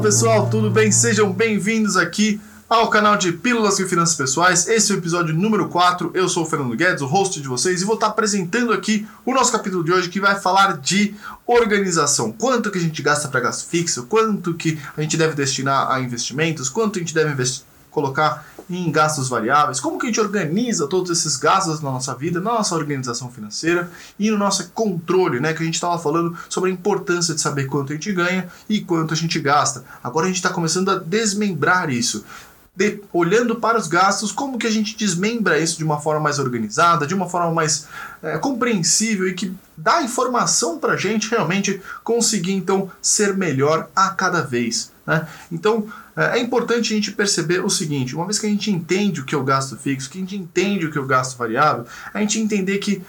pessoal, tudo bem? Sejam bem-vindos aqui ao canal de Pílulas de Finanças Pessoais. Esse é o episódio número 4. Eu sou o Fernando Guedes, o host de vocês, e vou estar apresentando aqui o nosso capítulo de hoje que vai falar de organização. Quanto que a gente gasta para gasto fixo, quanto que a gente deve destinar a investimentos, quanto a gente deve investir colocar em gastos variáveis, como que a gente organiza todos esses gastos na nossa vida, na nossa organização financeira e no nosso controle, né? Que a gente estava falando sobre a importância de saber quanto a gente ganha e quanto a gente gasta. Agora a gente está começando a desmembrar isso. De, olhando para os gastos, como que a gente desmembra isso de uma forma mais organizada, de uma forma mais é, compreensível e que dá informação para a gente realmente conseguir então ser melhor a cada vez. Né? Então é, é importante a gente perceber o seguinte: uma vez que a gente entende o que é o gasto fixo, que a gente entende o que é o gasto variável, a gente entender que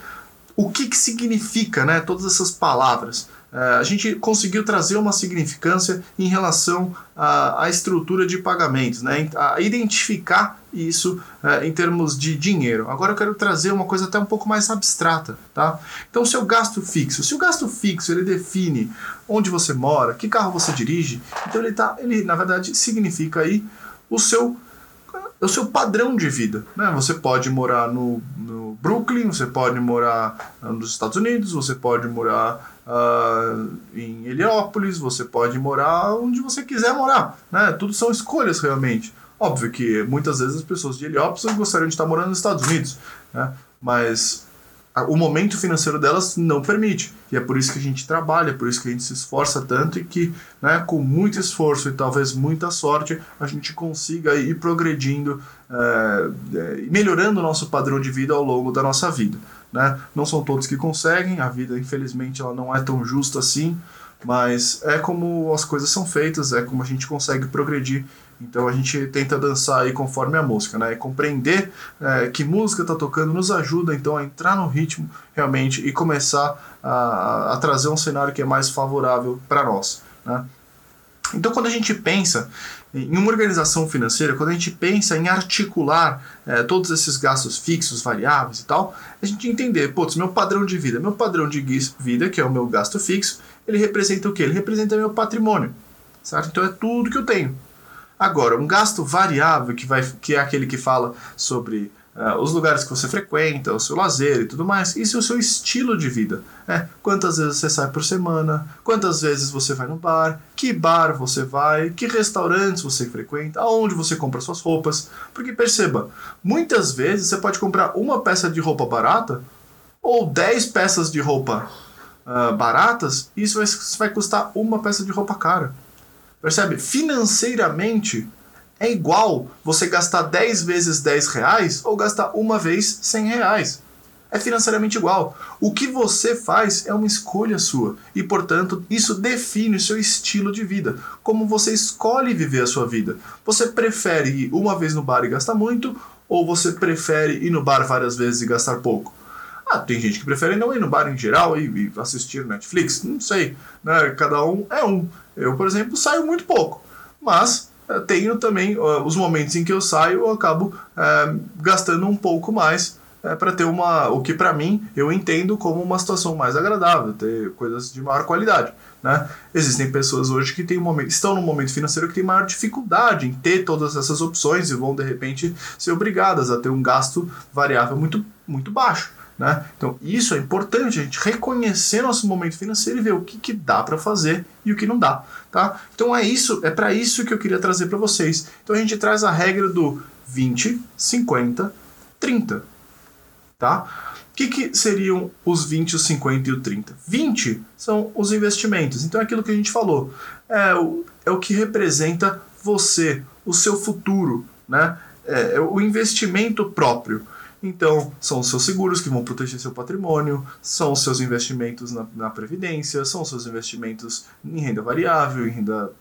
o que, que significa né, todas essas palavras. É, a gente conseguiu trazer uma significância em relação à, estrutura de pagamentos, né, a identificar isso é, em termos de dinheiro. Agora eu quero trazer uma coisa até um pouco mais abstrata, tá? Então, seu gasto fixo, se o gasto fixo ele define onde você mora, que carro você dirige, então ele tá, ele na verdade significa aí o seu o seu padrão de vida. Né? Você pode morar no, no Brooklyn, você pode morar nos Estados Unidos, você pode morar uh, em Heliópolis, você pode morar onde você quiser morar. Né? Tudo são escolhas realmente. Óbvio que muitas vezes as pessoas de Heliópolis gostariam de estar morando nos Estados Unidos, né? mas o momento financeiro delas não permite. E é por isso que a gente trabalha, é por isso que a gente se esforça tanto e que, né, com muito esforço e talvez muita sorte, a gente consiga ir progredindo é, melhorando o nosso padrão de vida ao longo da nossa vida. Né? Não são todos que conseguem, a vida, infelizmente, ela não é tão justa assim, mas é como as coisas são feitas, é como a gente consegue progredir então a gente tenta dançar aí conforme a música, né? E compreender é, que música está tocando nos ajuda então a entrar no ritmo realmente e começar a, a trazer um cenário que é mais favorável para nós, né? Então quando a gente pensa em uma organização financeira, quando a gente pensa em articular é, todos esses gastos fixos, variáveis e tal, a gente entender, putz, meu padrão de vida, meu padrão de vida, que é o meu gasto fixo, ele representa o quê? Ele representa meu patrimônio, certo? Então é tudo que eu tenho. Agora, um gasto variável, que, vai, que é aquele que fala sobre uh, os lugares que você frequenta, o seu lazer e tudo mais, isso é o seu estilo de vida. É, quantas vezes você sai por semana, quantas vezes você vai no bar, que bar você vai, que restaurantes você frequenta, aonde você compra suas roupas. Porque perceba, muitas vezes você pode comprar uma peça de roupa barata ou 10 peças de roupa uh, baratas e isso vai, vai custar uma peça de roupa cara. Percebe? Financeiramente é igual você gastar 10 vezes 10 reais ou gastar uma vez 100 reais. É financeiramente igual. O que você faz é uma escolha sua e, portanto, isso define o seu estilo de vida, como você escolhe viver a sua vida. Você prefere ir uma vez no bar e gastar muito ou você prefere ir no bar várias vezes e gastar pouco? Ah, tem gente que prefere não ir no bar em geral e, e assistir Netflix, não sei. Né? Cada um é um. Eu, por exemplo, saio muito pouco, mas tenho também uh, os momentos em que eu saio, eu acabo uh, gastando um pouco mais eh, para ter uma, o que para mim eu entendo como uma situação mais agradável, ter coisas de maior qualidade. Né? Existem pessoas hoje que têm um momento, estão num momento financeiro que têm maior dificuldade em ter todas essas opções e vão de repente ser obrigadas a ter um gasto variável muito, muito baixo. Né? Então, isso é importante, a gente reconhecer nosso momento financeiro e ver o que, que dá para fazer e o que não dá. Tá? Então, é isso, é para isso que eu queria trazer para vocês. Então, a gente traz a regra do 20, 50, 30. Tá? O que, que seriam os 20, os 50 e o 30? 20 são os investimentos. Então, é aquilo que a gente falou. É o, é o que representa você, o seu futuro. Né? É, é o investimento próprio. Então, são os seus seguros que vão proteger seu patrimônio, são os seus investimentos na, na previdência, são os seus investimentos em renda variável, em renda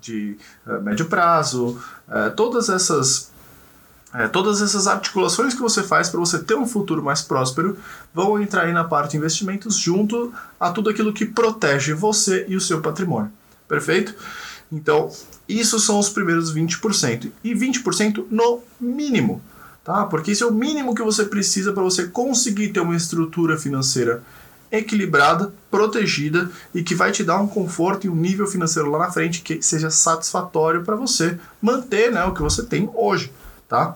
de uh, médio prazo, uh, todas essas uh, todas essas articulações que você faz para você ter um futuro mais próspero vão entrar aí na parte investimentos junto a tudo aquilo que protege você e o seu patrimônio. Perfeito? Então, isso são os primeiros 20%. E 20% no mínimo tá? Porque isso é o mínimo que você precisa para você conseguir ter uma estrutura financeira equilibrada, protegida e que vai te dar um conforto e um nível financeiro lá na frente que seja satisfatório para você manter né, o que você tem hoje. Tá?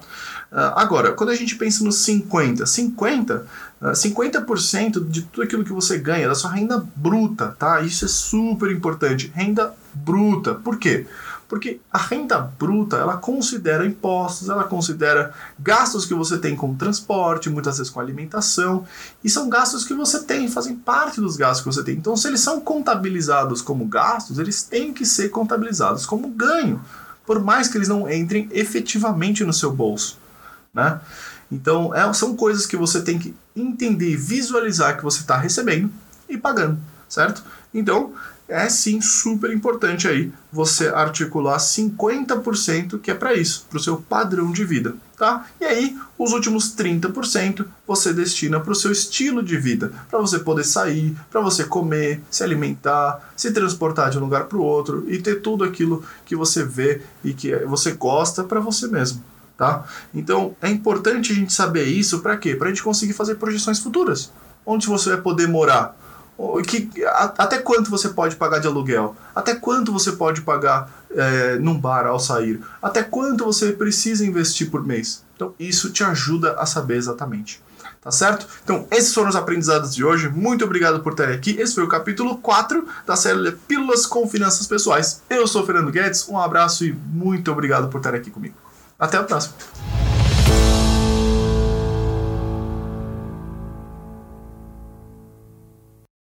Uh, agora, quando a gente pensa nos 50, 50, uh, 50% de tudo aquilo que você ganha, da sua renda bruta, tá? Isso é super importante. Renda bruta. Por quê? Porque a renda bruta, ela considera impostos, ela considera gastos que você tem com transporte, muitas vezes com alimentação, e são gastos que você tem, fazem parte dos gastos que você tem. Então, se eles são contabilizados como gastos, eles têm que ser contabilizados como ganho, por mais que eles não entrem efetivamente no seu bolso né? Então, é, são coisas que você tem que entender e visualizar que você está recebendo e pagando, certo? Então, é sim super importante aí você articular 50% que é para isso, para o seu padrão de vida, tá? E aí, os últimos 30% você destina para o seu estilo de vida, para você poder sair, para você comer, se alimentar, se transportar de um lugar para o outro e ter tudo aquilo que você vê e que você gosta para você mesmo tá? Então é importante a gente saber isso para quê? Para a gente conseguir fazer projeções futuras. Onde você vai poder morar? Que, até quanto você pode pagar de aluguel? Até quanto você pode pagar é, num bar ao sair? Até quanto você precisa investir por mês? Então isso te ajuda a saber exatamente. Tá certo? Então, esses foram os aprendizados de hoje. Muito obrigado por estar aqui. Esse foi o capítulo 4 da série Pílulas com Finanças Pessoais. Eu sou o Fernando Guedes, um abraço e muito obrigado por estar aqui comigo. Até a próxima.